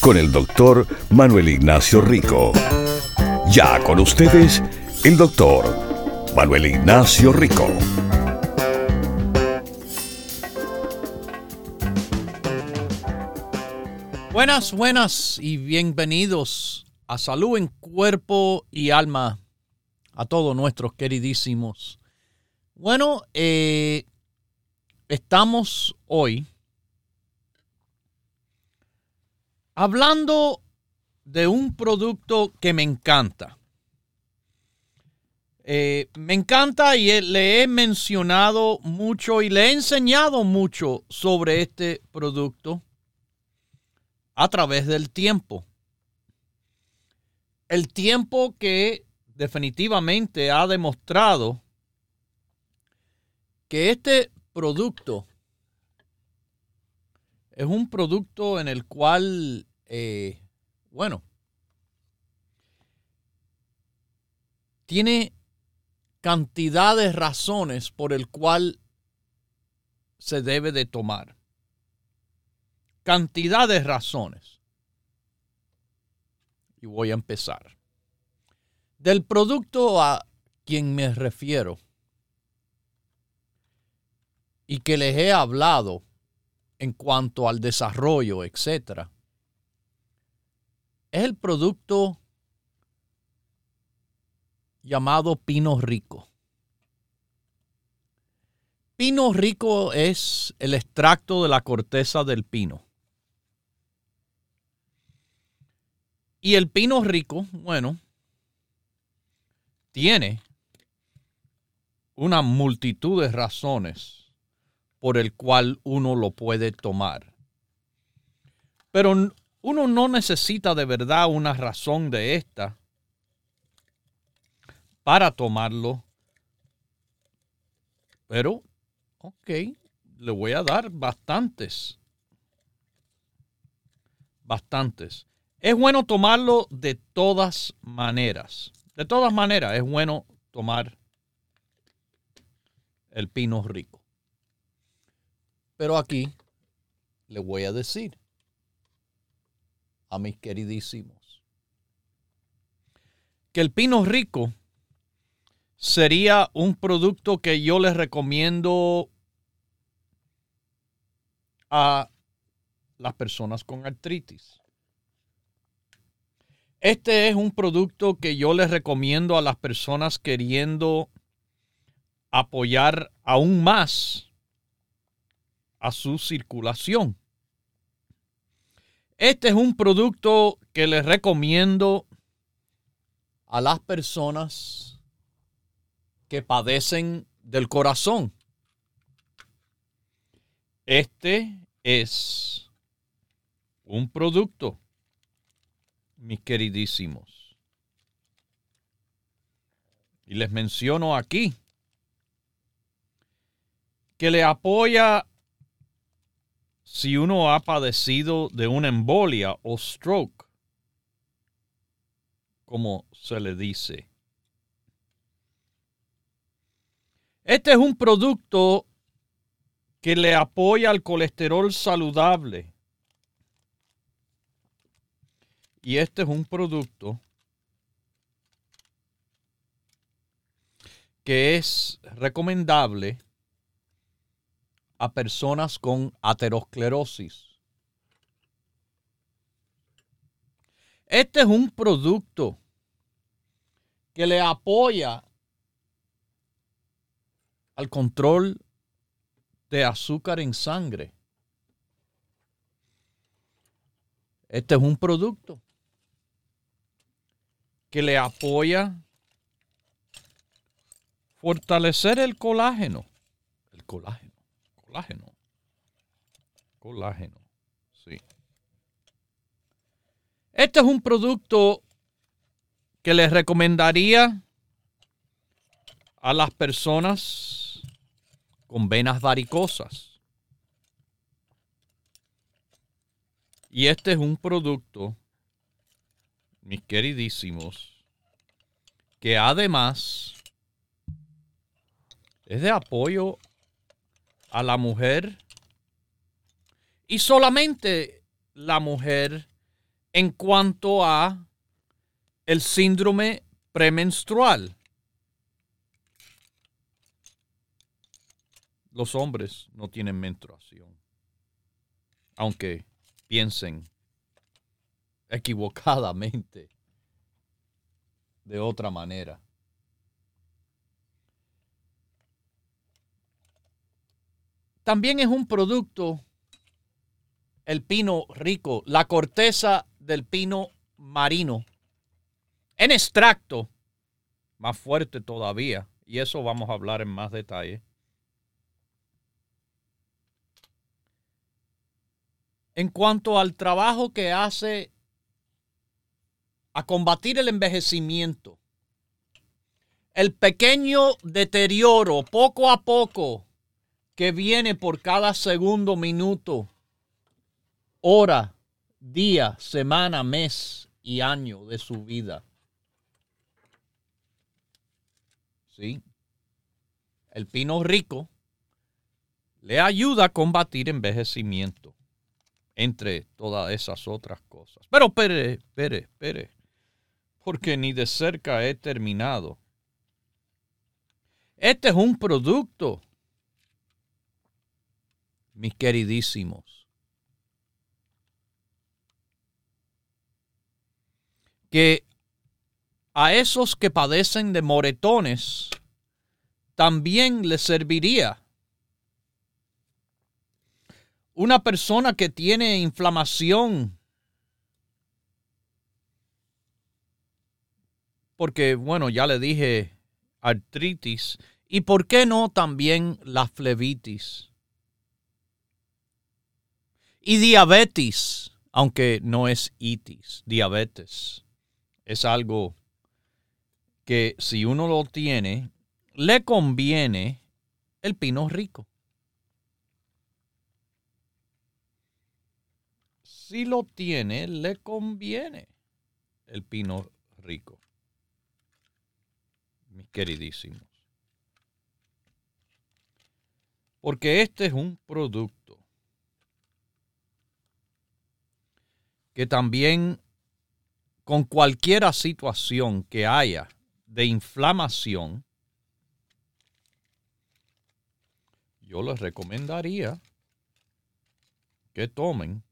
con el doctor Manuel Ignacio Rico. Ya con ustedes, el doctor Manuel Ignacio Rico. Buenas, buenas y bienvenidos a Salud en Cuerpo y Alma a todos nuestros queridísimos. Bueno, eh, estamos hoy hablando de un producto que me encanta. Eh, me encanta y le he mencionado mucho y le he enseñado mucho sobre este producto a través del tiempo. El tiempo que definitivamente ha demostrado que este producto es un producto en el cual, eh, bueno, tiene cantidad de razones por el cual se debe de tomar. Cantidad de razones. Y voy a empezar. Del producto a quien me refiero y que les he hablado en cuanto al desarrollo, etc. Es el producto llamado pino rico. Pino rico es el extracto de la corteza del pino. Y el pino rico, bueno, tiene una multitud de razones por el cual uno lo puede tomar. Pero uno no necesita de verdad una razón de esta para tomarlo. Pero, ok, le voy a dar bastantes. Bastantes. Es bueno tomarlo de todas maneras. De todas maneras, es bueno tomar el pino rico. Pero aquí le voy a decir a mis queridísimos que el pino rico sería un producto que yo les recomiendo a las personas con artritis. Este es un producto que yo les recomiendo a las personas queriendo apoyar aún más a su circulación. Este es un producto que les recomiendo a las personas que padecen del corazón. Este es un producto, mis queridísimos. Y les menciono aquí que le apoya si uno ha padecido de una embolia o stroke, como se le dice. Este es un producto que le apoya al colesterol saludable. Y este es un producto que es recomendable a personas con aterosclerosis. Este es un producto que le apoya al control de azúcar en sangre. Este es un producto que le apoya fortalecer el colágeno. El colágeno colágeno. Colágeno, sí. Este es un producto que les recomendaría a las personas con venas varicosas. Y este es un producto, mis queridísimos, que además es de apoyo a la mujer y solamente la mujer en cuanto a el síndrome premenstrual. Los hombres no tienen menstruación, aunque piensen equivocadamente de otra manera. También es un producto el pino rico, la corteza del pino marino, en extracto, más fuerte todavía, y eso vamos a hablar en más detalle. En cuanto al trabajo que hace a combatir el envejecimiento, el pequeño deterioro poco a poco que viene por cada segundo, minuto, hora, día, semana, mes y año de su vida. ¿Sí? El pino rico le ayuda a combatir envejecimiento, entre todas esas otras cosas. Pero espere, espere, espere, porque ni de cerca he terminado. Este es un producto mis queridísimos, que a esos que padecen de moretones también les serviría. Una persona que tiene inflamación, porque bueno, ya le dije artritis, y por qué no también la flebitis y diabetes, aunque no es itis, diabetes. Es algo que si uno lo tiene, le conviene el pino rico. Si lo tiene, le conviene el pino rico. Mis queridísimos. Porque este es un producto que también con cualquier situación que haya de inflamación, yo les recomendaría que tomen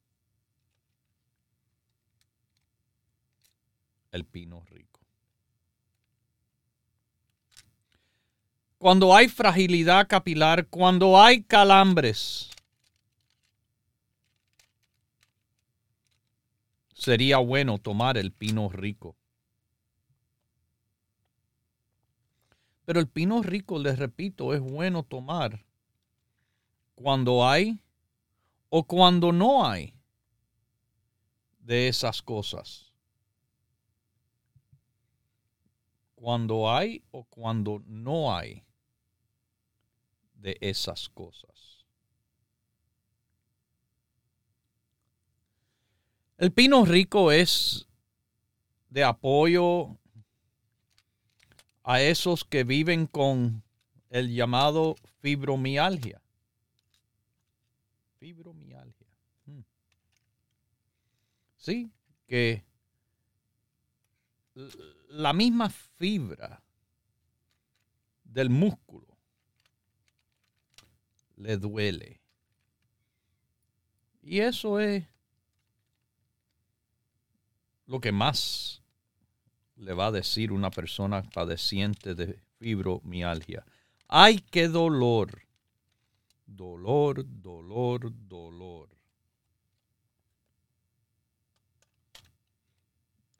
el pino rico. Cuando hay fragilidad capilar, cuando hay calambres, sería bueno tomar el pino rico. Pero el pino rico, les repito, es bueno tomar cuando hay o cuando no hay de esas cosas. Cuando hay o cuando no hay de esas cosas. El pino rico es de apoyo a esos que viven con el llamado fibromialgia. Fibromialgia. Hmm. Sí, que la misma fibra del músculo le duele. Y eso es lo que más le va a decir una persona padeciente de fibromialgia. ¡Ay, qué dolor! Dolor, dolor, dolor.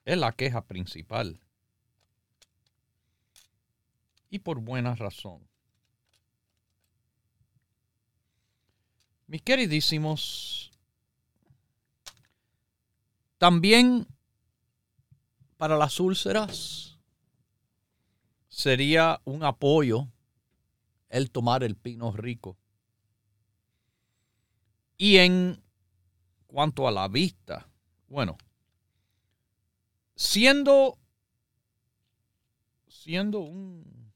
Es la queja principal. Y por buena razón. Mis queridísimos, también para las úlceras sería un apoyo el tomar el pino rico. Y en cuanto a la vista, bueno, siendo, siendo un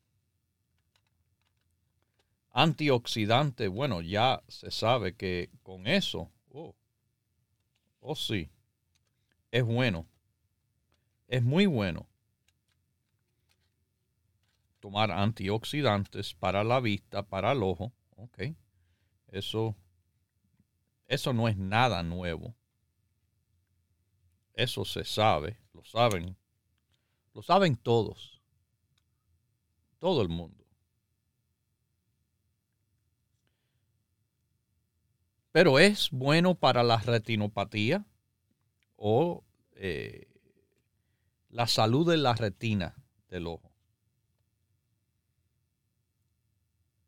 antioxidante, bueno, ya se sabe que con eso, oh, oh sí, es bueno, es muy bueno tomar antioxidantes para la vista, para el ojo, eso, eso no es nada nuevo. Eso se sabe, lo saben, lo saben todos, todo el mundo. Pero es bueno para la retinopatía o eh, la salud de la retina del ojo.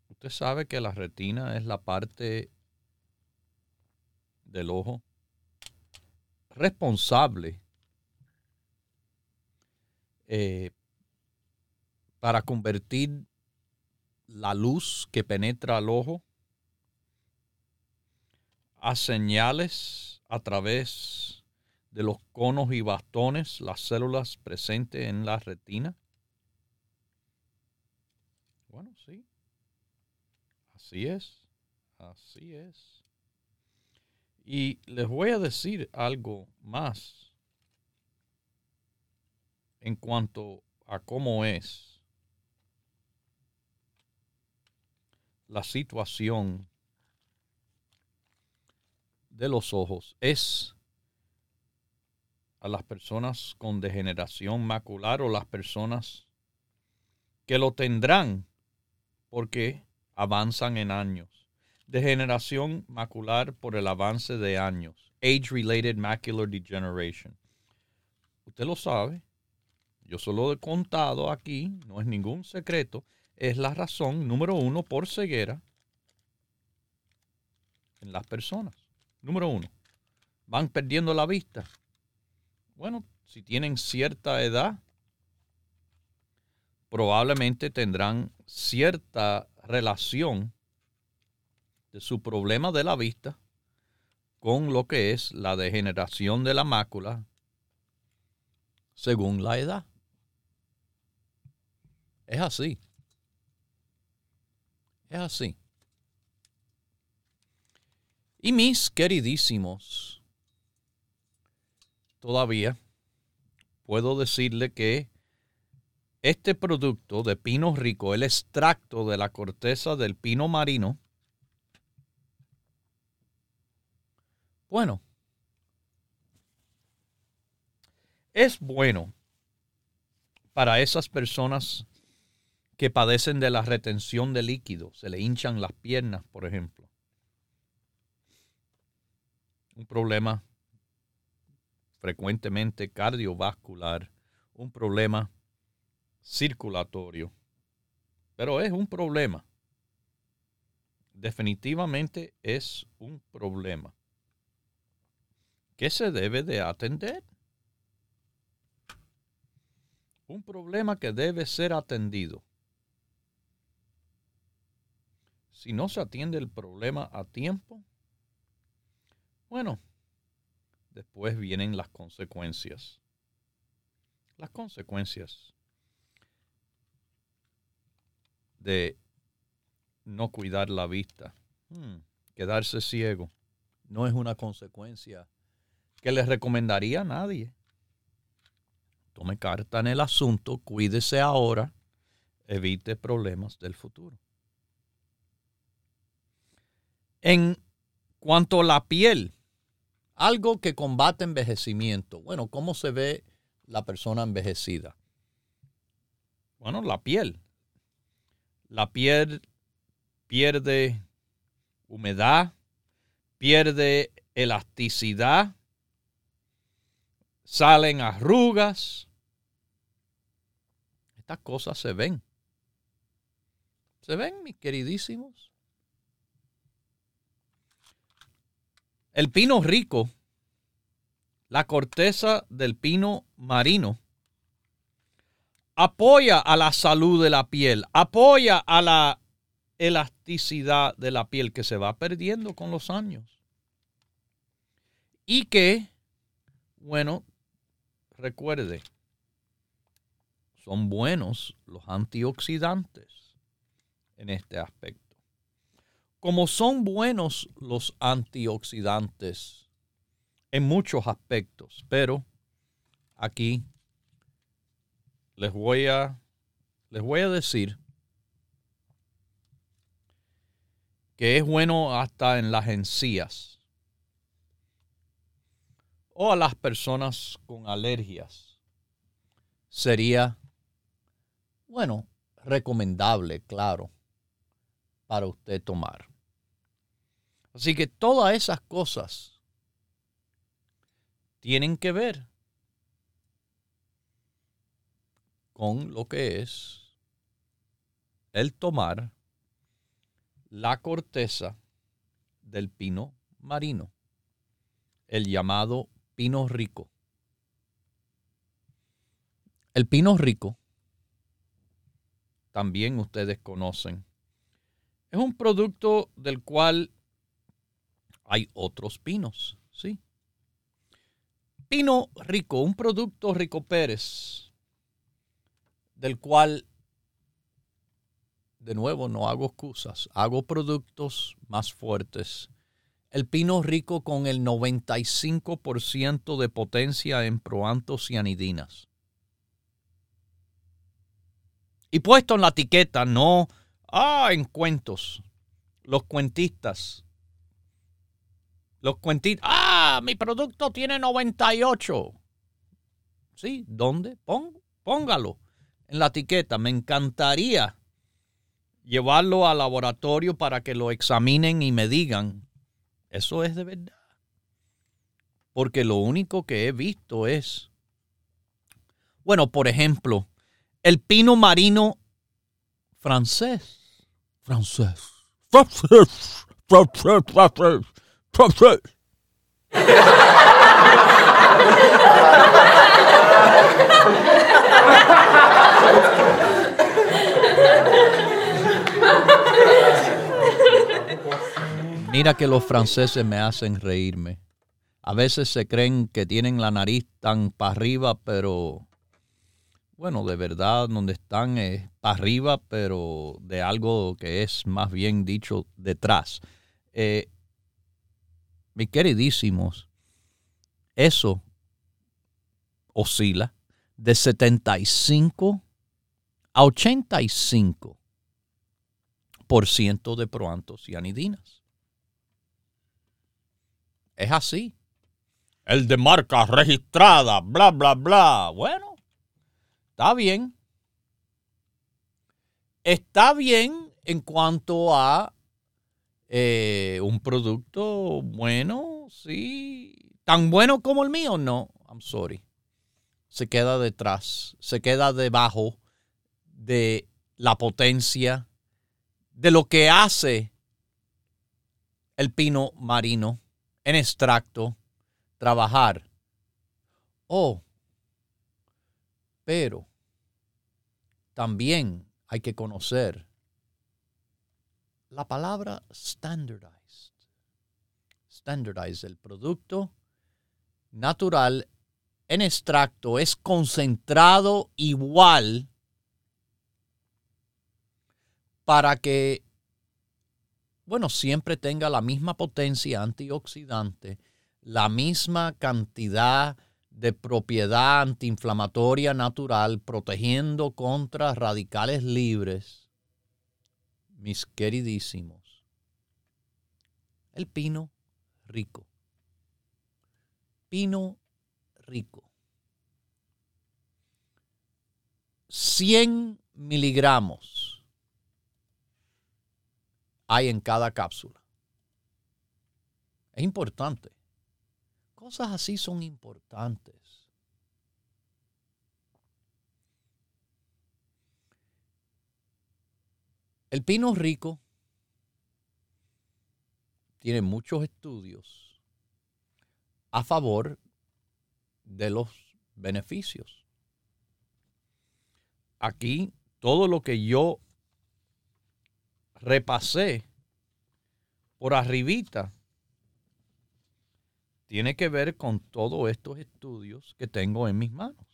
Usted sabe que la retina es la parte del ojo responsable eh, para convertir la luz que penetra al ojo a señales a través de los conos y bastones, las células presentes en la retina? Bueno, sí. Así es. Así es. Y les voy a decir algo más en cuanto a cómo es la situación de los ojos es a las personas con degeneración macular o las personas que lo tendrán porque avanzan en años. Degeneración macular por el avance de años. Age-related macular degeneration. Usted lo sabe. Yo solo he contado aquí, no es ningún secreto. Es la razón número uno por ceguera en las personas. Número uno, van perdiendo la vista. Bueno, si tienen cierta edad, probablemente tendrán cierta relación de su problema de la vista con lo que es la degeneración de la mácula según la edad. Es así. Es así. Y mis queridísimos, todavía puedo decirle que este producto de pino rico, el extracto de la corteza del pino marino, bueno, es bueno para esas personas que padecen de la retención de líquido, se le hinchan las piernas, por ejemplo. Un problema frecuentemente cardiovascular, un problema circulatorio, pero es un problema. Definitivamente es un problema que se debe de atender. Un problema que debe ser atendido. Si no se atiende el problema a tiempo, bueno, después vienen las consecuencias. Las consecuencias de no cuidar la vista. Hmm, quedarse ciego no es una consecuencia que le recomendaría a nadie. Tome carta en el asunto, cuídese ahora, evite problemas del futuro. En cuanto a la piel, algo que combate envejecimiento. Bueno, ¿cómo se ve la persona envejecida? Bueno, la piel. La piel pierde humedad, pierde elasticidad, salen arrugas. Estas cosas se ven. ¿Se ven, mis queridísimos? El pino rico, la corteza del pino marino, apoya a la salud de la piel, apoya a la elasticidad de la piel que se va perdiendo con los años. Y que, bueno, recuerde, son buenos los antioxidantes en este aspecto. Como son buenos los antioxidantes en muchos aspectos, pero aquí les voy a, les voy a decir que es bueno hasta en las encías o a las personas con alergias. Sería, bueno, recomendable, claro, para usted tomar. Así que todas esas cosas tienen que ver con lo que es el tomar la corteza del pino marino, el llamado pino rico. El pino rico, también ustedes conocen, es un producto del cual hay otros pinos, ¿sí? Pino rico, un producto rico Pérez, del cual de nuevo, no hago excusas, hago productos más fuertes. El pino rico con el 95% de potencia en proantocianidinas. Y puesto en la etiqueta, no, ah, en cuentos. Los cuentistas. Los cuentistas, ah, mi producto tiene 98. Sí, ¿dónde? póngalo en la etiqueta. Me encantaría llevarlo al laboratorio para que lo examinen y me digan, eso es de verdad. Porque lo único que he visto es, bueno, por ejemplo, el pino marino francés. Francés. Francés. Francés. Francés. Mira que los franceses me hacen reírme. A veces se creen que tienen la nariz tan para arriba, pero bueno, de verdad donde están es para arriba, pero de algo que es más bien dicho detrás. Eh, mis queridísimos, eso oscila de 75 a 85 por ciento de proantocianidinas. Es así. El de marca registrada, bla, bla, bla. Bueno, está bien. Está bien en cuanto a eh, un producto bueno, sí. Tan bueno como el mío, no. I'm sorry. Se queda detrás, se queda debajo de la potencia de lo que hace el pino marino en extracto trabajar. Oh, pero también hay que conocer la palabra standardized. Standardized, el producto natural en extracto es concentrado igual para que bueno, siempre tenga la misma potencia antioxidante, la misma cantidad de propiedad antiinflamatoria natural, protegiendo contra radicales libres, mis queridísimos. El pino rico. Pino rico. 100 miligramos hay en cada cápsula. Es importante. Cosas así son importantes. El pino rico tiene muchos estudios a favor de los beneficios. aquí todo lo que yo repasé por arribita tiene que ver con todos estos estudios que tengo en mis manos.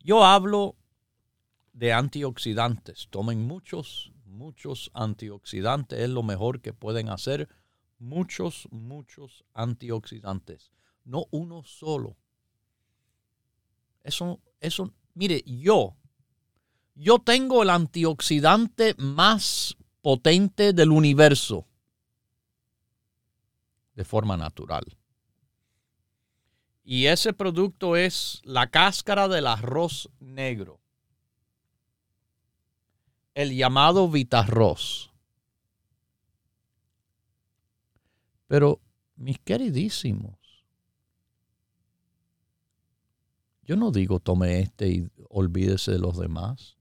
Yo hablo de antioxidantes. Tomen muchos, muchos antioxidantes. Es lo mejor que pueden hacer. Muchos, muchos antioxidantes. No uno solo. Eso, eso, mire, yo, yo tengo el antioxidante más potente del universo de forma natural. Y ese producto es la cáscara del arroz negro. El llamado Vitarroz. Pero, mis queridísimos, yo no digo tome este y olvídese de los demás.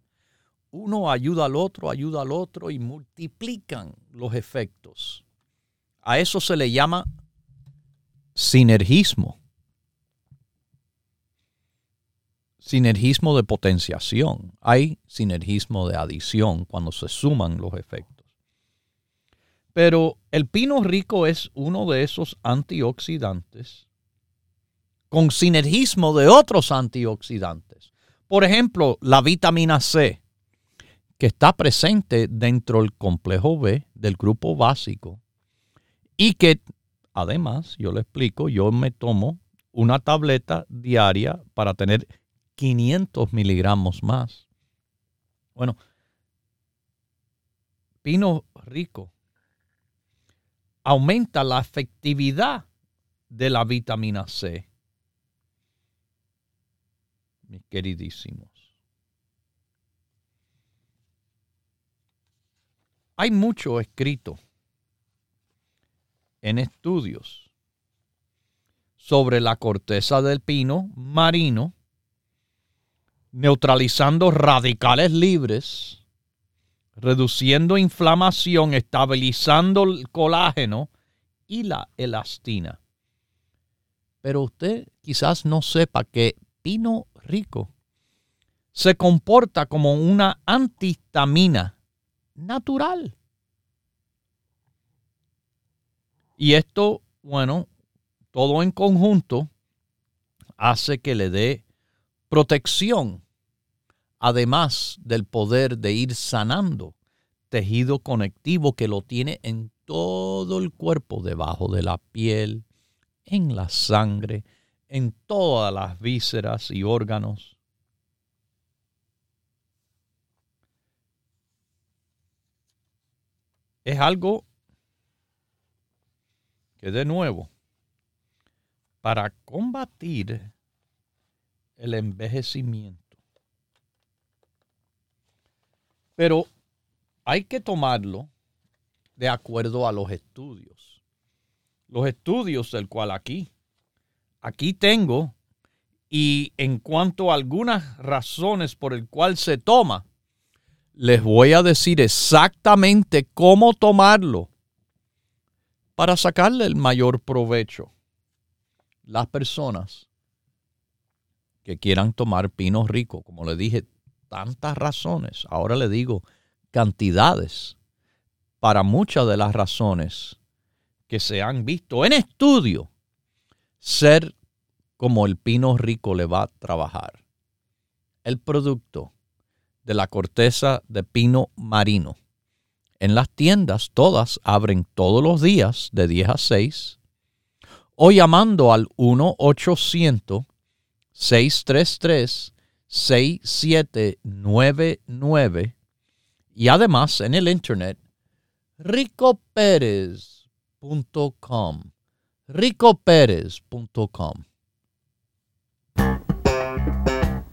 Uno ayuda al otro, ayuda al otro y multiplican los efectos. A eso se le llama sinergismo. Sinergismo de potenciación. Hay sinergismo de adición cuando se suman los efectos. Pero el pino rico es uno de esos antioxidantes con sinergismo de otros antioxidantes. Por ejemplo, la vitamina C, que está presente dentro del complejo B del grupo básico y que además, yo le explico, yo me tomo una tableta diaria para tener 500 miligramos más. Bueno, pino rico aumenta la efectividad de la vitamina C. Mis queridísimos. Hay mucho escrito en estudios sobre la corteza del pino marino, neutralizando radicales libres, reduciendo inflamación, estabilizando el colágeno y la elastina. Pero usted quizás no sepa que pino rico se comporta como una antihistamina natural. Y esto, bueno, todo en conjunto hace que le dé protección, además del poder de ir sanando tejido conectivo que lo tiene en todo el cuerpo, debajo de la piel, en la sangre, en todas las vísceras y órganos. Es algo que de nuevo, para combatir el envejecimiento. Pero hay que tomarlo de acuerdo a los estudios. Los estudios del cual aquí, aquí tengo, y en cuanto a algunas razones por el cual se toma, les voy a decir exactamente cómo tomarlo para sacarle el mayor provecho. Las personas que quieran tomar pino rico, como le dije, tantas razones, ahora le digo cantidades, para muchas de las razones que se han visto en estudio, ser como el pino rico le va a trabajar. El producto de la corteza de pino marino en las tiendas, todas abren todos los días de 10 a 6 o llamando al 1-800-633-6799 y además en el internet ricoperez.com ricoperez.com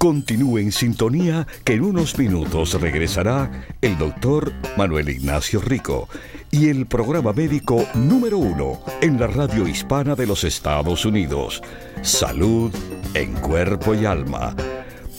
Continúe en sintonía que en unos minutos regresará el doctor Manuel Ignacio Rico y el programa médico número uno en la radio hispana de los Estados Unidos, Salud en Cuerpo y Alma.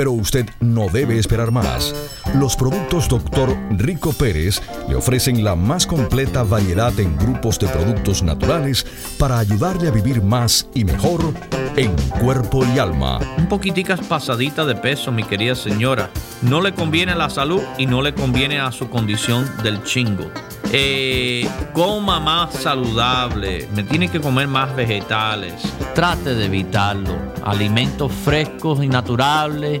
pero usted no debe esperar más. Los productos Dr. Rico Pérez le ofrecen la más completa variedad en grupos de productos naturales para ayudarle a vivir más y mejor en cuerpo y alma. Un poquiticas pasadita de peso, mi querida señora. No le conviene a la salud y no le conviene a su condición del chingo. Eh, coma más saludable, me tiene que comer más vegetales. Trate de evitarlo. Alimentos frescos y naturales,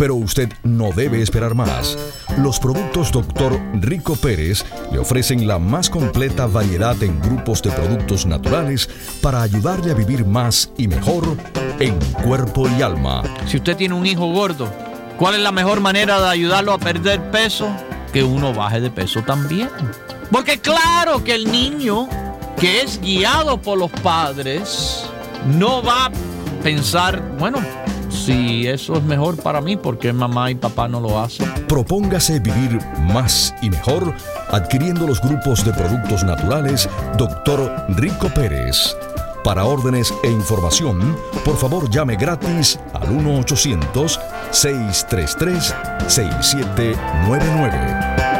Pero usted no debe esperar más. Los productos Dr. Rico Pérez le ofrecen la más completa variedad en grupos de productos naturales para ayudarle a vivir más y mejor en cuerpo y alma. Si usted tiene un hijo gordo, ¿cuál es la mejor manera de ayudarlo a perder peso? Que uno baje de peso también. Porque claro que el niño que es guiado por los padres, no va a pensar, bueno, si eso es mejor para mí, porque mamá y papá no lo hacen? Propóngase vivir más y mejor adquiriendo los grupos de productos naturales Dr. Rico Pérez. Para órdenes e información, por favor llame gratis al 1-800-633-6799.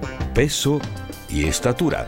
peso y estatura.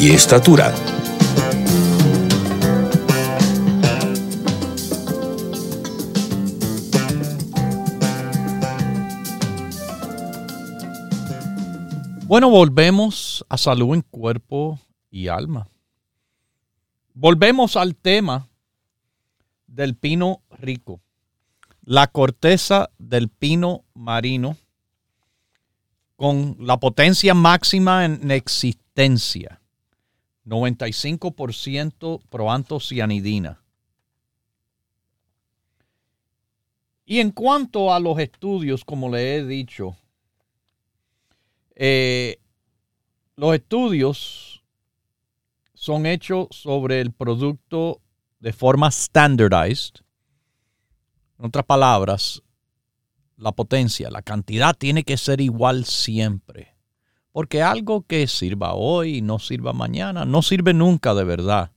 y estatura. Bueno, volvemos a salud en cuerpo y alma. Volvemos al tema del pino rico. La corteza del pino marino con la potencia máxima en existencia. 95% proantocianidina. Y en cuanto a los estudios, como le he dicho, eh, los estudios son hechos sobre el producto de forma standardized. En otras palabras, la potencia, la cantidad tiene que ser igual siempre. Porque algo que sirva hoy y no sirva mañana, no sirve nunca de verdad.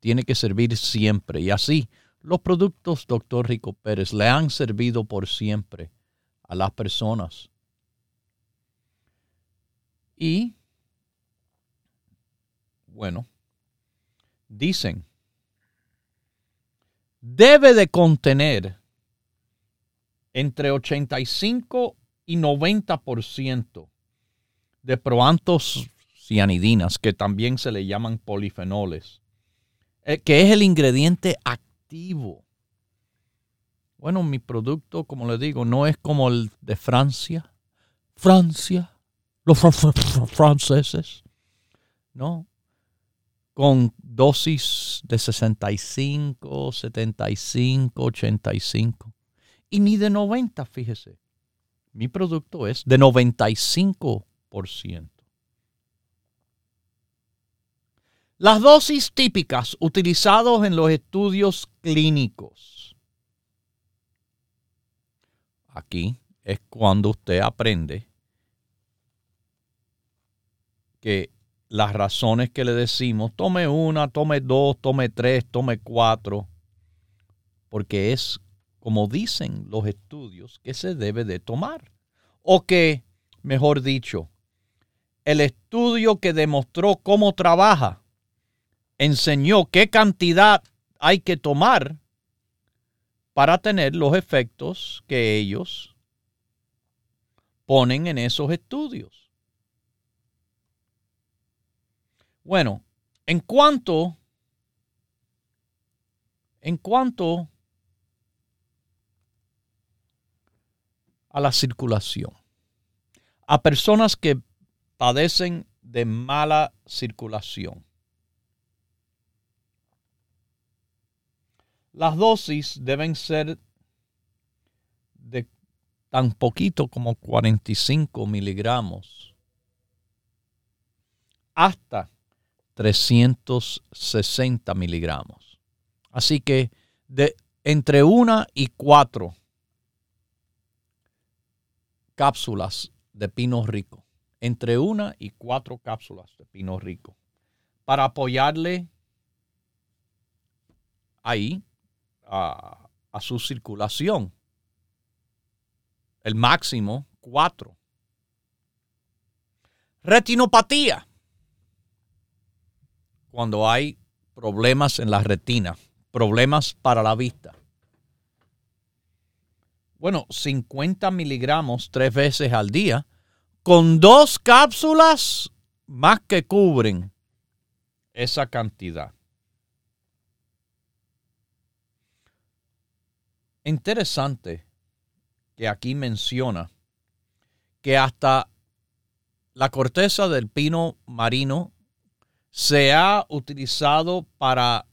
Tiene que servir siempre. Y así, los productos, doctor Rico Pérez, le han servido por siempre a las personas. Y, bueno, dicen, debe de contener entre 85 y 90% de proantos cianidinas, que también se le llaman polifenoles, eh, que es el ingrediente activo. Bueno, mi producto, como le digo, no es como el de Francia. Francia los franceses, ¿no? Con dosis de 65, 75, 85. Y ni de 90, fíjese. Mi producto es de 95%. Las dosis típicas utilizadas en los estudios clínicos. Aquí es cuando usted aprende que las razones que le decimos, tome una, tome dos, tome tres, tome cuatro, porque es como dicen los estudios que se debe de tomar. O que, mejor dicho, el estudio que demostró cómo trabaja enseñó qué cantidad hay que tomar para tener los efectos que ellos ponen en esos estudios. Bueno, en cuanto, en cuanto a la circulación, a personas que padecen de mala circulación, las dosis deben ser de tan poquito como 45 miligramos hasta 360 miligramos. Así que de entre una y cuatro cápsulas de pino rico. Entre una y cuatro cápsulas de pino rico. Para apoyarle ahí a, a su circulación. El máximo, cuatro. Retinopatía cuando hay problemas en la retina, problemas para la vista. Bueno, 50 miligramos tres veces al día, con dos cápsulas más que cubren esa cantidad. Interesante que aquí menciona que hasta la corteza del pino marino se ha utilizado para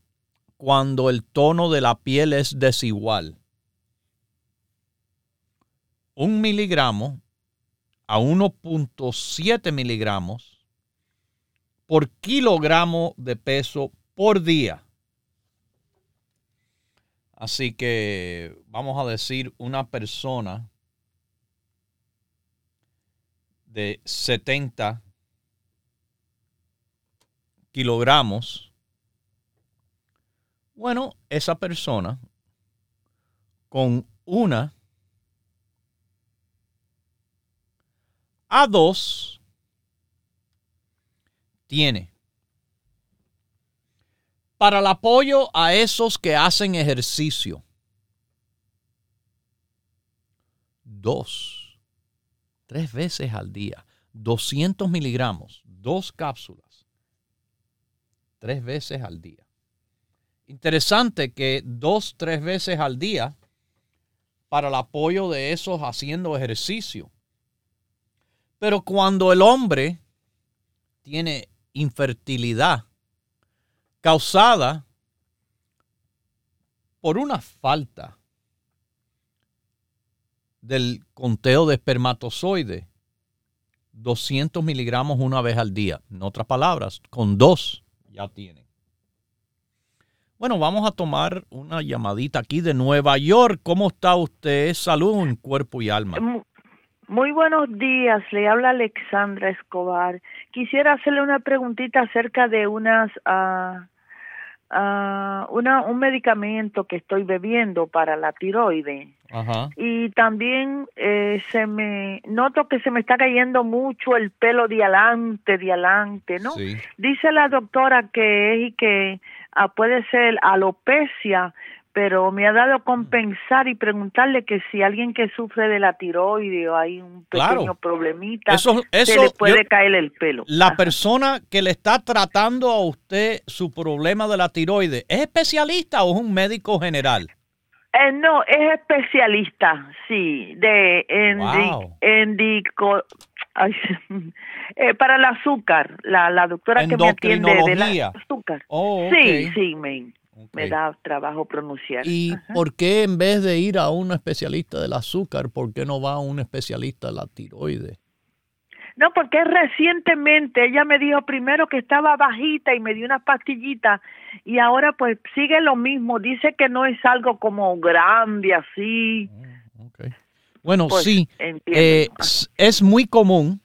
cuando el tono de la piel es desigual. Un miligramo a 1.7 miligramos por kilogramo de peso por día. Así que vamos a decir una persona de 70 kilogramos, bueno, esa persona con una a dos tiene para el apoyo a esos que hacen ejercicio. Dos, tres veces al día, 200 miligramos, dos cápsulas, tres veces al día. Interesante que dos, tres veces al día para el apoyo de esos haciendo ejercicio. Pero cuando el hombre tiene infertilidad causada por una falta del conteo de espermatozoide, 200 miligramos una vez al día. En otras palabras, con dos ya tiene. Bueno, vamos a tomar una llamadita aquí de Nueva York. ¿Cómo está usted? Salud en cuerpo y alma. Muy buenos días, le habla Alexandra Escobar. Quisiera hacerle una preguntita acerca de unas uh, una, un medicamento que estoy bebiendo para la tiroide. Ajá. Y también eh, se me noto que se me está cayendo mucho el pelo de adelante, de adelante, ¿no? Dice la doctora que es y que ah, puede ser alopecia, pero me ha dado con pensar y preguntarle que si alguien que sufre de la tiroide o hay un pequeño problemita, se le puede caer el pelo. La persona que le está tratando a usted su problema de la tiroide, ¿es especialista o es un médico general? Eh, no, es especialista, sí, de endico, eh, para el azúcar, la, la doctora que me atiende de la azúcar. Oh, sí, sí, me me da trabajo pronunciar. ¿Y por qué en vez de ir a un especialista del azúcar, por qué no va a un especialista de la tiroides? No, porque recientemente ella me dijo primero que estaba bajita y me dio una pastillita y ahora pues sigue lo mismo. Dice que no es algo como grande así. Oh, bueno, pues, sí, eh, es muy común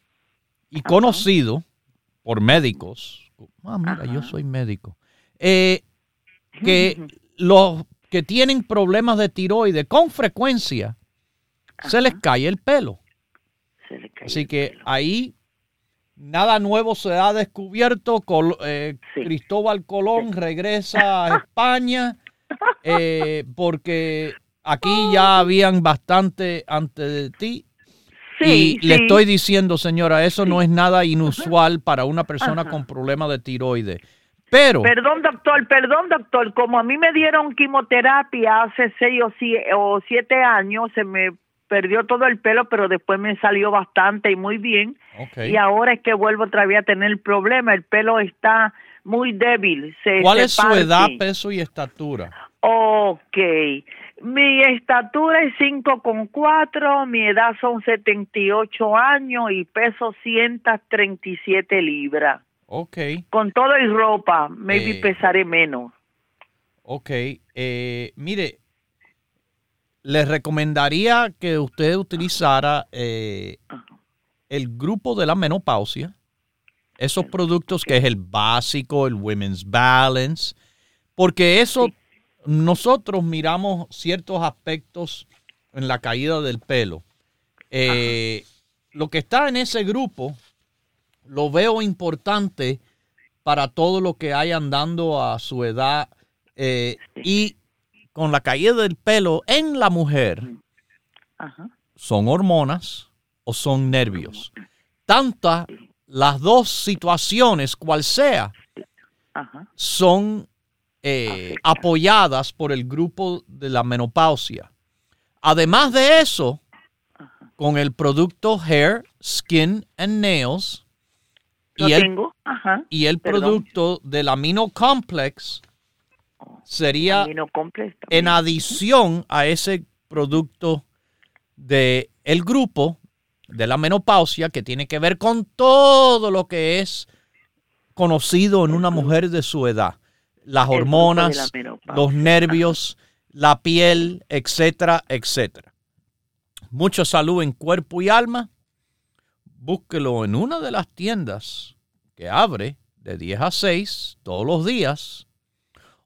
y conocido por médicos. Ah, mira, yo soy médico. Eh, que los que tienen problemas de tiroides con frecuencia se les cae el pelo. Así que ahí nada nuevo se ha descubierto. Eh, Cristóbal Colón regresa a España eh, porque aquí ya habían bastante antes de ti. y le estoy diciendo, señora, eso no es nada inusual para una persona con problemas de tiroides. Pero. Perdón, doctor, perdón, doctor. Como a mí me dieron quimioterapia hace seis o siete, años, se me perdió todo el pelo, pero después me salió bastante y muy bien. Y ahora es que vuelvo otra vez a tener el problema. El pelo está muy débil. ¿Cuál es su edad, peso y estatura? Ok. Mi estatura es cinco con cuatro, mi edad son 78 años y peso 137 libras. Ok. Con todo y ropa, maybe eh, pesaré menos. Ok. Eh, mire, les recomendaría que usted utilizara eh, el grupo de la menopausia. Esos productos que es el básico, el Women's Balance, porque eso nosotros miramos ciertos aspectos en la caída del pelo. lo que está en ese grupo lo veo importante para todo lo que hay andando a su edad eh, y con la caída del pelo en la mujer, son hormonas o son nervios. Tantas las dos situaciones, cual sea, son eh, apoyadas por el grupo de la menopausia. Además de eso, con el producto Hair, Skin and Nails, y el, Y el producto del amino complex sería en adición a ese producto de el grupo de la menopausia que tiene que ver con todo lo que es conocido en una mujer de su edad. Las hormonas, los nervios, la piel, etcétera, etcétera. Mucha salud en cuerpo y alma búsquelo en una de las tiendas que abre de 10 a 6 todos los días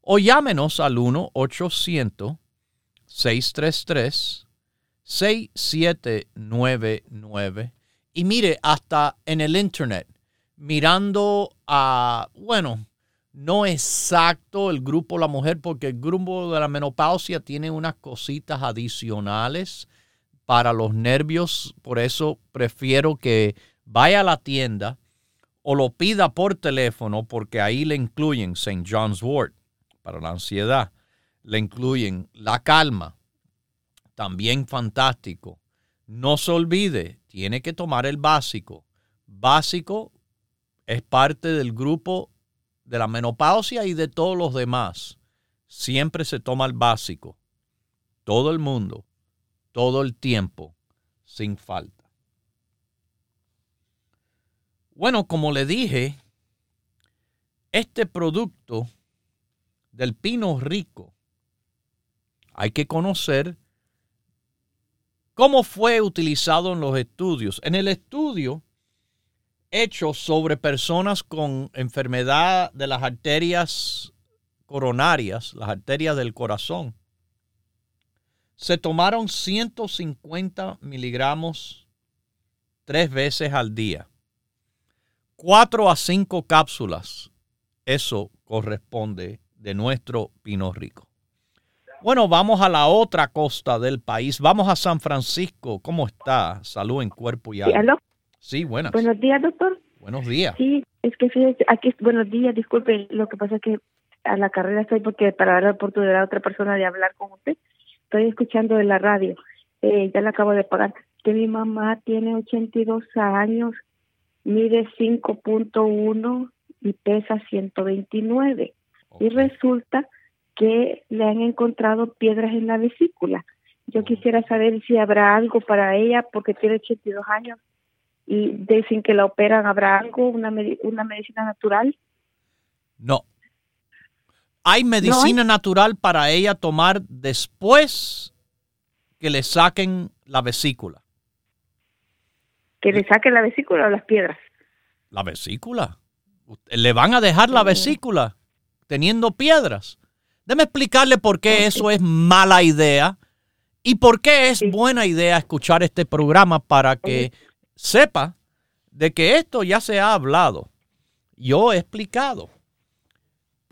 o llámenos al 1-800-633-6799. Y mire, hasta en el Internet, mirando a, bueno, no exacto el grupo La Mujer, porque el grupo de la menopausia tiene unas cositas adicionales para los nervios. Por eso prefiero que vaya a la tienda o lo pida por teléfono, porque ahí le incluyen St. John's Wort para la ansiedad, le incluyen la calma, también fantástico. No se olvide, tiene que tomar el básico. Básico es parte del grupo de la menopausia y de todos los demás. Siempre se toma el básico. Todo el mundo, todo el tiempo, sin falta. Bueno, como le dije, este producto del pino rico hay que conocer cómo fue utilizado en los estudios. En el estudio hecho sobre personas con enfermedad de las arterias coronarias, las arterias del corazón. Se tomaron 150 miligramos tres veces al día. Cuatro a cinco cápsulas. Eso corresponde de nuestro Pino Rico. Bueno, vamos a la otra costa del país. Vamos a San Francisco. ¿Cómo está? Salud en cuerpo y alma. Sí, buenas. Buenos días, doctor. Buenos días. Sí, es que fíjese, aquí, buenos días, disculpe, lo que pasa es que a la carrera estoy porque para dar la oportunidad a otra persona de hablar con usted, estoy escuchando de la radio, eh, ya la acabo de pagar, que mi mamá tiene 82 años, mide 5.1 y pesa 129. Y resulta que le han encontrado piedras en la vesícula. Yo quisiera saber si habrá algo para ella porque tiene 82 años y dicen que la operan, ¿habrá algo, una, una medicina natural? No. Hay medicina natural para ella tomar después que le saquen la vesícula. ¿Que le saquen la vesícula o las piedras? La vesícula. Le van a dejar la vesícula teniendo piedras. Déme explicarle por qué eso es mala idea y por qué es buena idea escuchar este programa para que sepa de que esto ya se ha hablado. Yo he explicado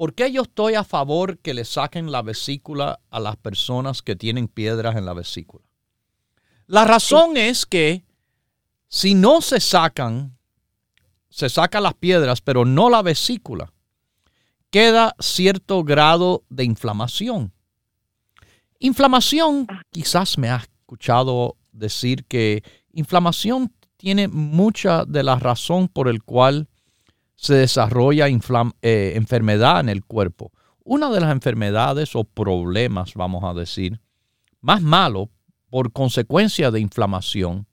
por qué yo estoy a favor que le saquen la vesícula a las personas que tienen piedras en la vesícula. La razón es que si no se sacan, se sacan las piedras, pero no la vesícula, queda cierto grado de inflamación. Inflamación, quizás me has escuchado decir que inflamación tiene mucha de la razón por el cual se desarrolla eh, enfermedad en el cuerpo. Una de las enfermedades o problemas, vamos a decir, más malo por consecuencia de inflamación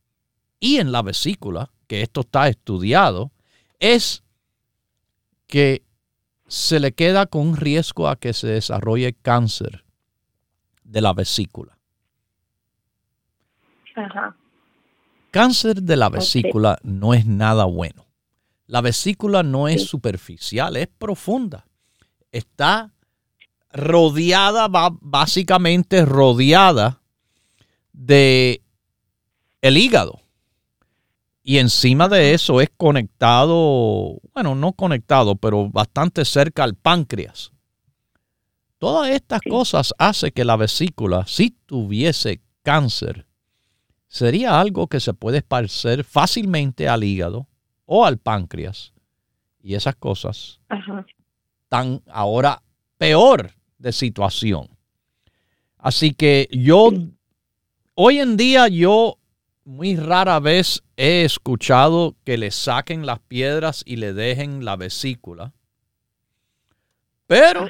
y en la vesícula, que esto está estudiado, es que se le queda con un riesgo a que se desarrolle cáncer de la vesícula. Ajá. Cáncer de la vesícula no es nada bueno. La vesícula no es superficial, es profunda. Está rodeada, básicamente rodeada de el hígado. Y encima de eso es conectado, bueno, no conectado, pero bastante cerca al páncreas. Todas estas cosas hacen que la vesícula, si tuviese cáncer, sería algo que se puede esparcer fácilmente al hígado o al páncreas. Y esas cosas están ahora peor de situación. Así que yo, hoy en día yo muy rara vez he escuchado que le saquen las piedras y le dejen la vesícula. Pero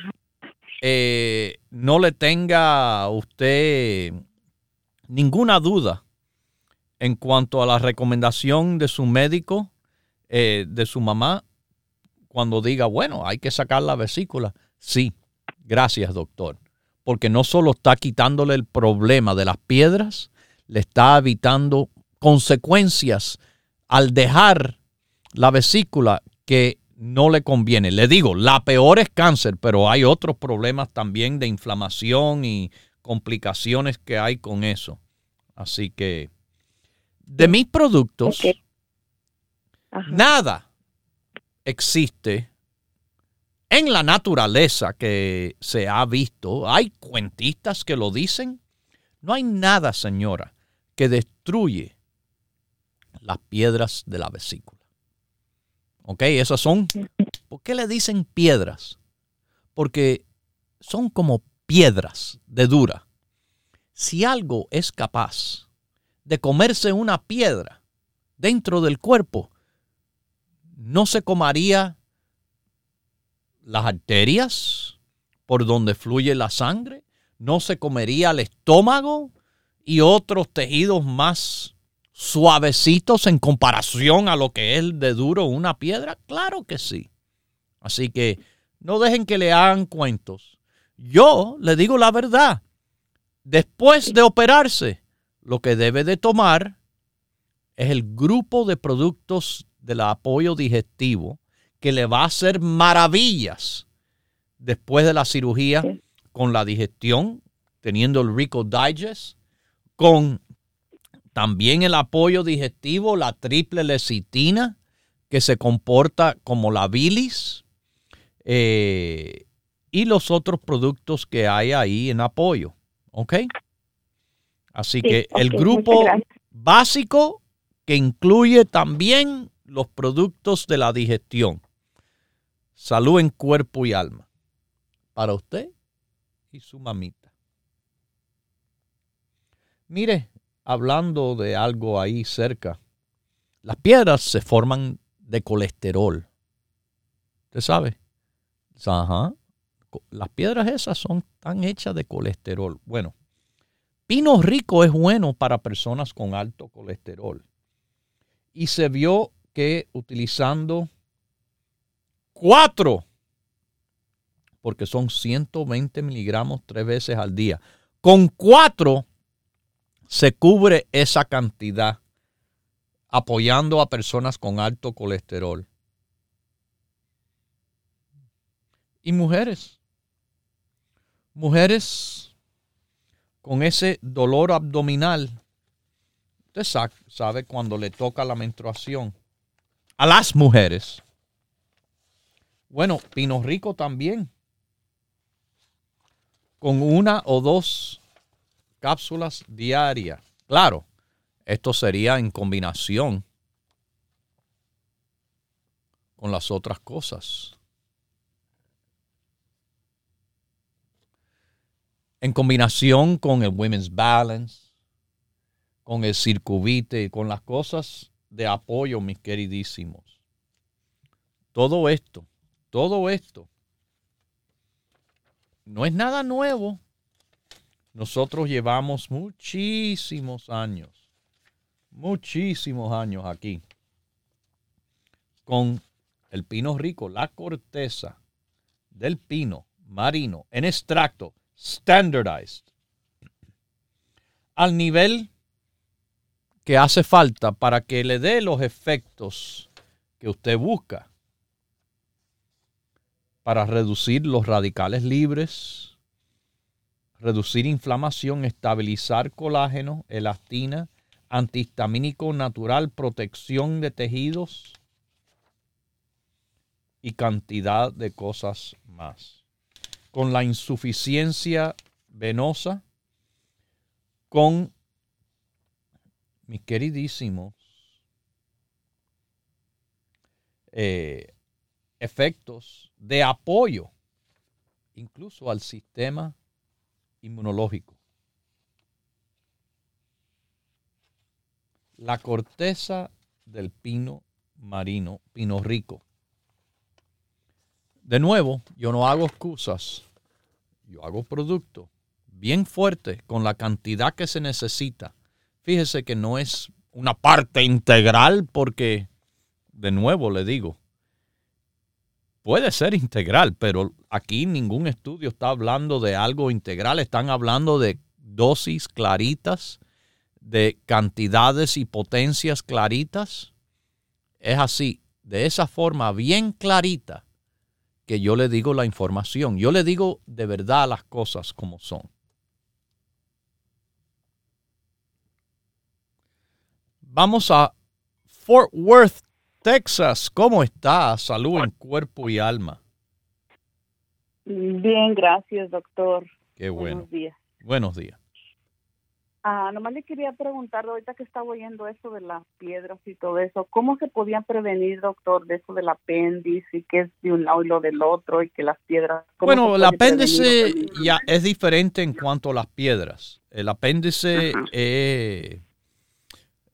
eh, no le tenga usted ninguna duda en cuanto a la recomendación de su médico, eh, de su mamá, cuando diga, bueno, hay que sacar la vesícula. Sí, gracias doctor, porque no solo está quitándole el problema de las piedras, le está evitando consecuencias al dejar la vesícula que no le conviene. Le digo, la peor es cáncer, pero hay otros problemas también de inflamación y complicaciones que hay con eso. Así que de mis productos, nada existe en la naturaleza que se ha visto. Hay cuentistas que lo dicen. No hay nada, señora, que destruye las piedras de la vesícula. ¿Ok? Esas son. ¿Por qué le dicen piedras? Porque son como piedras de dura. Si algo es capaz de comerse una piedra dentro del cuerpo, no se comaría las arterias por donde fluye la sangre, no se comería el estómago y otros tejidos más suavecitos en comparación a lo que es de duro una piedra? Claro que sí. Así que no dejen que le hagan cuentos. Yo le digo la verdad. Después de operarse, lo que debe de tomar es el grupo de productos del apoyo digestivo que le va a hacer maravillas después de la cirugía con la digestión, teniendo el Rico Digest, con también el apoyo digestivo, la triple lecitina, que se comporta como la bilis, eh, y los otros productos que hay ahí en apoyo. ¿Ok? Así que el grupo básico que incluye también los productos de la digestión. Salud en cuerpo y alma. Para usted y su mamita. Mire, hablando de algo ahí cerca. Las piedras se forman de colesterol. ¿Usted sabe? Ajá. Las piedras esas son tan hechas de colesterol. Bueno, pino rico es bueno para personas con alto colesterol. Y se vio que utilizando cuatro, porque son 120 miligramos tres veces al día, con cuatro se cubre esa cantidad apoyando a personas con alto colesterol. Y mujeres, mujeres con ese dolor abdominal, usted sabe cuando le toca la menstruación, a las mujeres. Bueno, Pino Rico también, con una o dos cápsulas diarias. Claro, esto sería en combinación con las otras cosas. En combinación con el Women's Balance, con el Circuvite, con las cosas de apoyo, mis queridísimos. Todo esto, todo esto, no es nada nuevo. Nosotros llevamos muchísimos años, muchísimos años aquí con el pino rico, la corteza del pino marino en extracto standardized al nivel que hace falta para que le dé los efectos que usted busca para reducir los radicales libres, reducir inflamación, estabilizar colágeno, elastina, antihistamínico natural, protección de tejidos y cantidad de cosas más. Con la insuficiencia venosa, con mis queridísimos eh, efectos de apoyo incluso al sistema inmunológico. La corteza del pino marino, pino rico. De nuevo, yo no hago excusas, yo hago producto bien fuerte con la cantidad que se necesita. Fíjese que no es una parte integral porque, de nuevo le digo, puede ser integral, pero aquí ningún estudio está hablando de algo integral, están hablando de dosis claritas, de cantidades y potencias claritas. Es así, de esa forma bien clarita que yo le digo la información. Yo le digo de verdad las cosas como son. Vamos a Fort Worth, Texas. ¿Cómo está? Salud en cuerpo y alma. Bien, gracias, doctor. Qué bueno. Buenos días. Buenos días. Ah, nomás le quería preguntar, ahorita que estaba oyendo eso de las piedras y todo eso, ¿cómo se podían prevenir, doctor, de eso del apéndice y que es de un lado y lo del otro y que las piedras... ¿cómo Bueno, el apéndice prevenir? ya es diferente en cuanto a las piedras. El apéndice es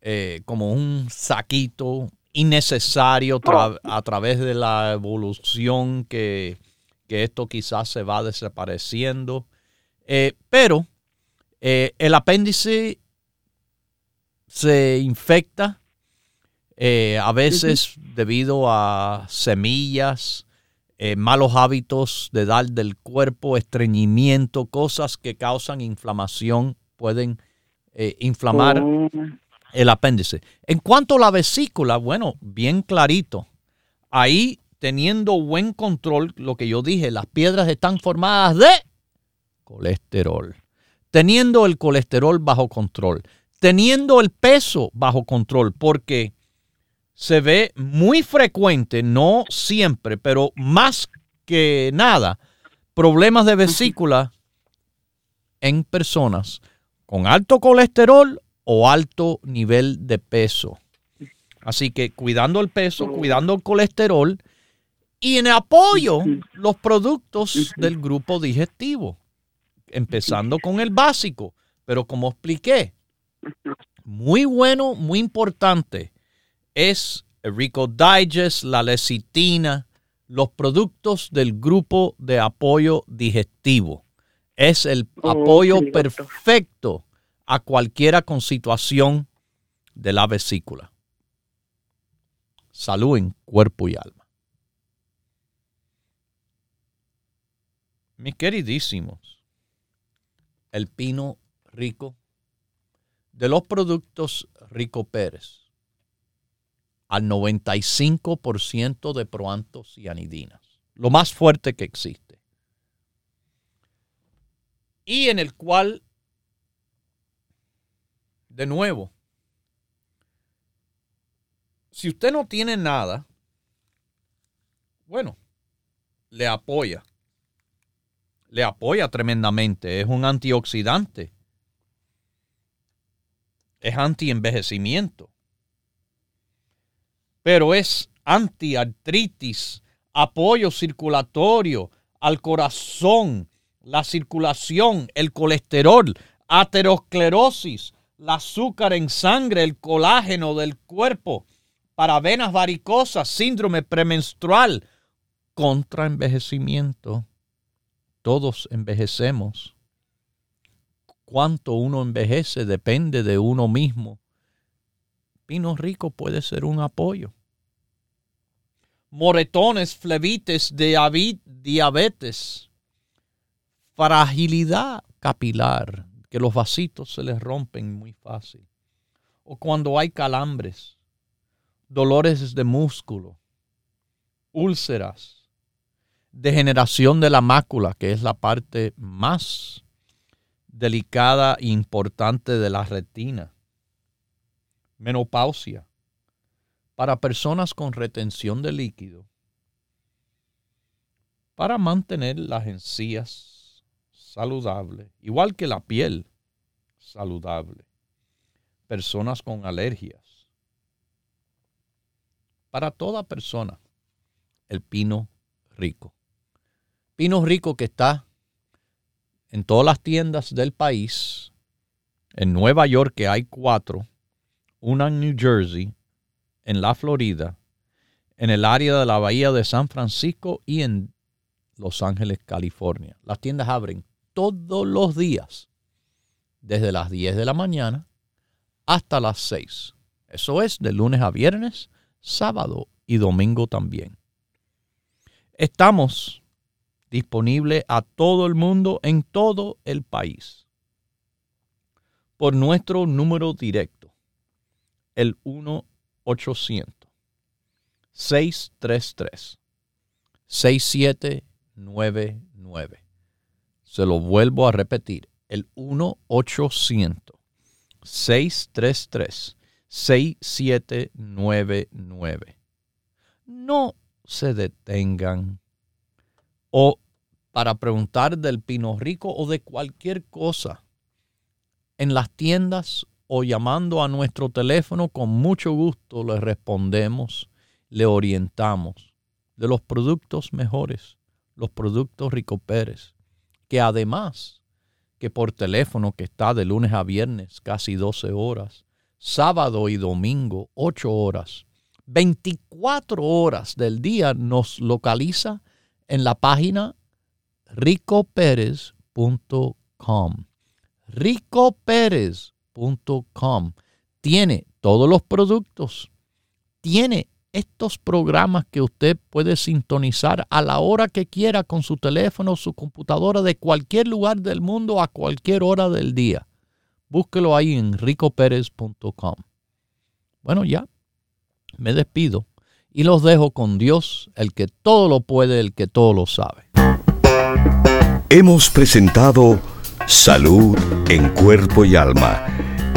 eh, como un saquito innecesario tra- a través de la evolución que, que esto quizás se va desapareciendo. Eh, pero eh, el apéndice se infecta eh, a veces debido a semillas, eh, malos hábitos de dar del cuerpo, estreñimiento, cosas que causan inflamación, pueden eh, inflamar Oh, el apéndice. En cuanto a la vesícula, bueno, bien clarito. Ahí teniendo buen control, lo que yo dije, las piedras están formadas de colesterol. Teniendo el colesterol bajo control. Teniendo el peso bajo control, porque se ve muy frecuente, no siempre, pero más que nada, problemas de vesícula en personas con alto colesterol o alto nivel de peso. Así que cuidando el peso, cuidando el colesterol y en apoyo los productos del grupo digestivo, empezando con el básico. Pero como expliqué, muy bueno, muy importante es el Rico Digest, la lecitina, los productos del grupo de apoyo digestivo. Es el Oh, apoyo perfecto a cualquiera con situación de la vesícula. Salud en cuerpo y alma. Mis queridísimos, el pino rico de los productos Rico Pérez al 95% de proantos y anidinas, lo más fuerte que existe. Y en el cual, de nuevo, si usted no tiene nada, bueno, le apoya. Le apoya tremendamente. Es un antioxidante. Es antienvejecimiento. Pero es antiartritis, apoyo circulatorio al corazón, la circulación, el colesterol, aterosclerosis, el azúcar en sangre, el colágeno del cuerpo, para venas varicosas, síndrome premenstrual, contra envejecimiento. Todos envejecemos. Cuánto uno envejece depende de uno mismo. Pino rico puede ser un apoyo. Moretones, flebites, diabetes, fragilidad capilar, que los vasitos se les rompen muy fácil. O cuando hay calambres, dolores de músculo, úlceras, degeneración de la mácula, que es la parte más delicada e importante de la retina, menopausia, para personas con retención de líquido, para mantener las encías saludables, igual que la piel saludable, personas con alergias, para toda persona, el pino rico. Pino rico que está en todas las tiendas del país. En Nueva York que hay cuatro, una en New Jersey, en la Florida, en el área de la Bahía de San Francisco y en Los Ángeles, California. Las tiendas abren todos los días, desde las 10 de la mañana hasta las 6. Eso es de lunes a viernes, sábado y domingo también. Estamos disponibles a todo el mundo en todo el país por nuestro número directo, el 1 800 633 6799. Se lo vuelvo a repetir, el 1-800-633-6799. No se detengan. O para preguntar del pino rico o de cualquier cosa. En las tiendas o llamando a nuestro teléfono, con mucho gusto le respondemos, le orientamos de los productos mejores, los productos Rico Pérez, que además que por teléfono que está de lunes a viernes casi 12 horas, sábado y domingo 8 horas, 24 horas del día nos localiza en la página ricoperez.com. ricoperez.com tiene todos los productos, tiene estos programas que usted puede sintonizar a la hora que quiera con su teléfono, su computadora, de cualquier lugar del mundo a cualquier hora del día. Búsquelo ahí en ricoperez.com. Bueno, ya me despido y los dejo con Dios, el que todo lo puede, el que todo lo sabe. Hemos presentado Salud en Cuerpo y Alma,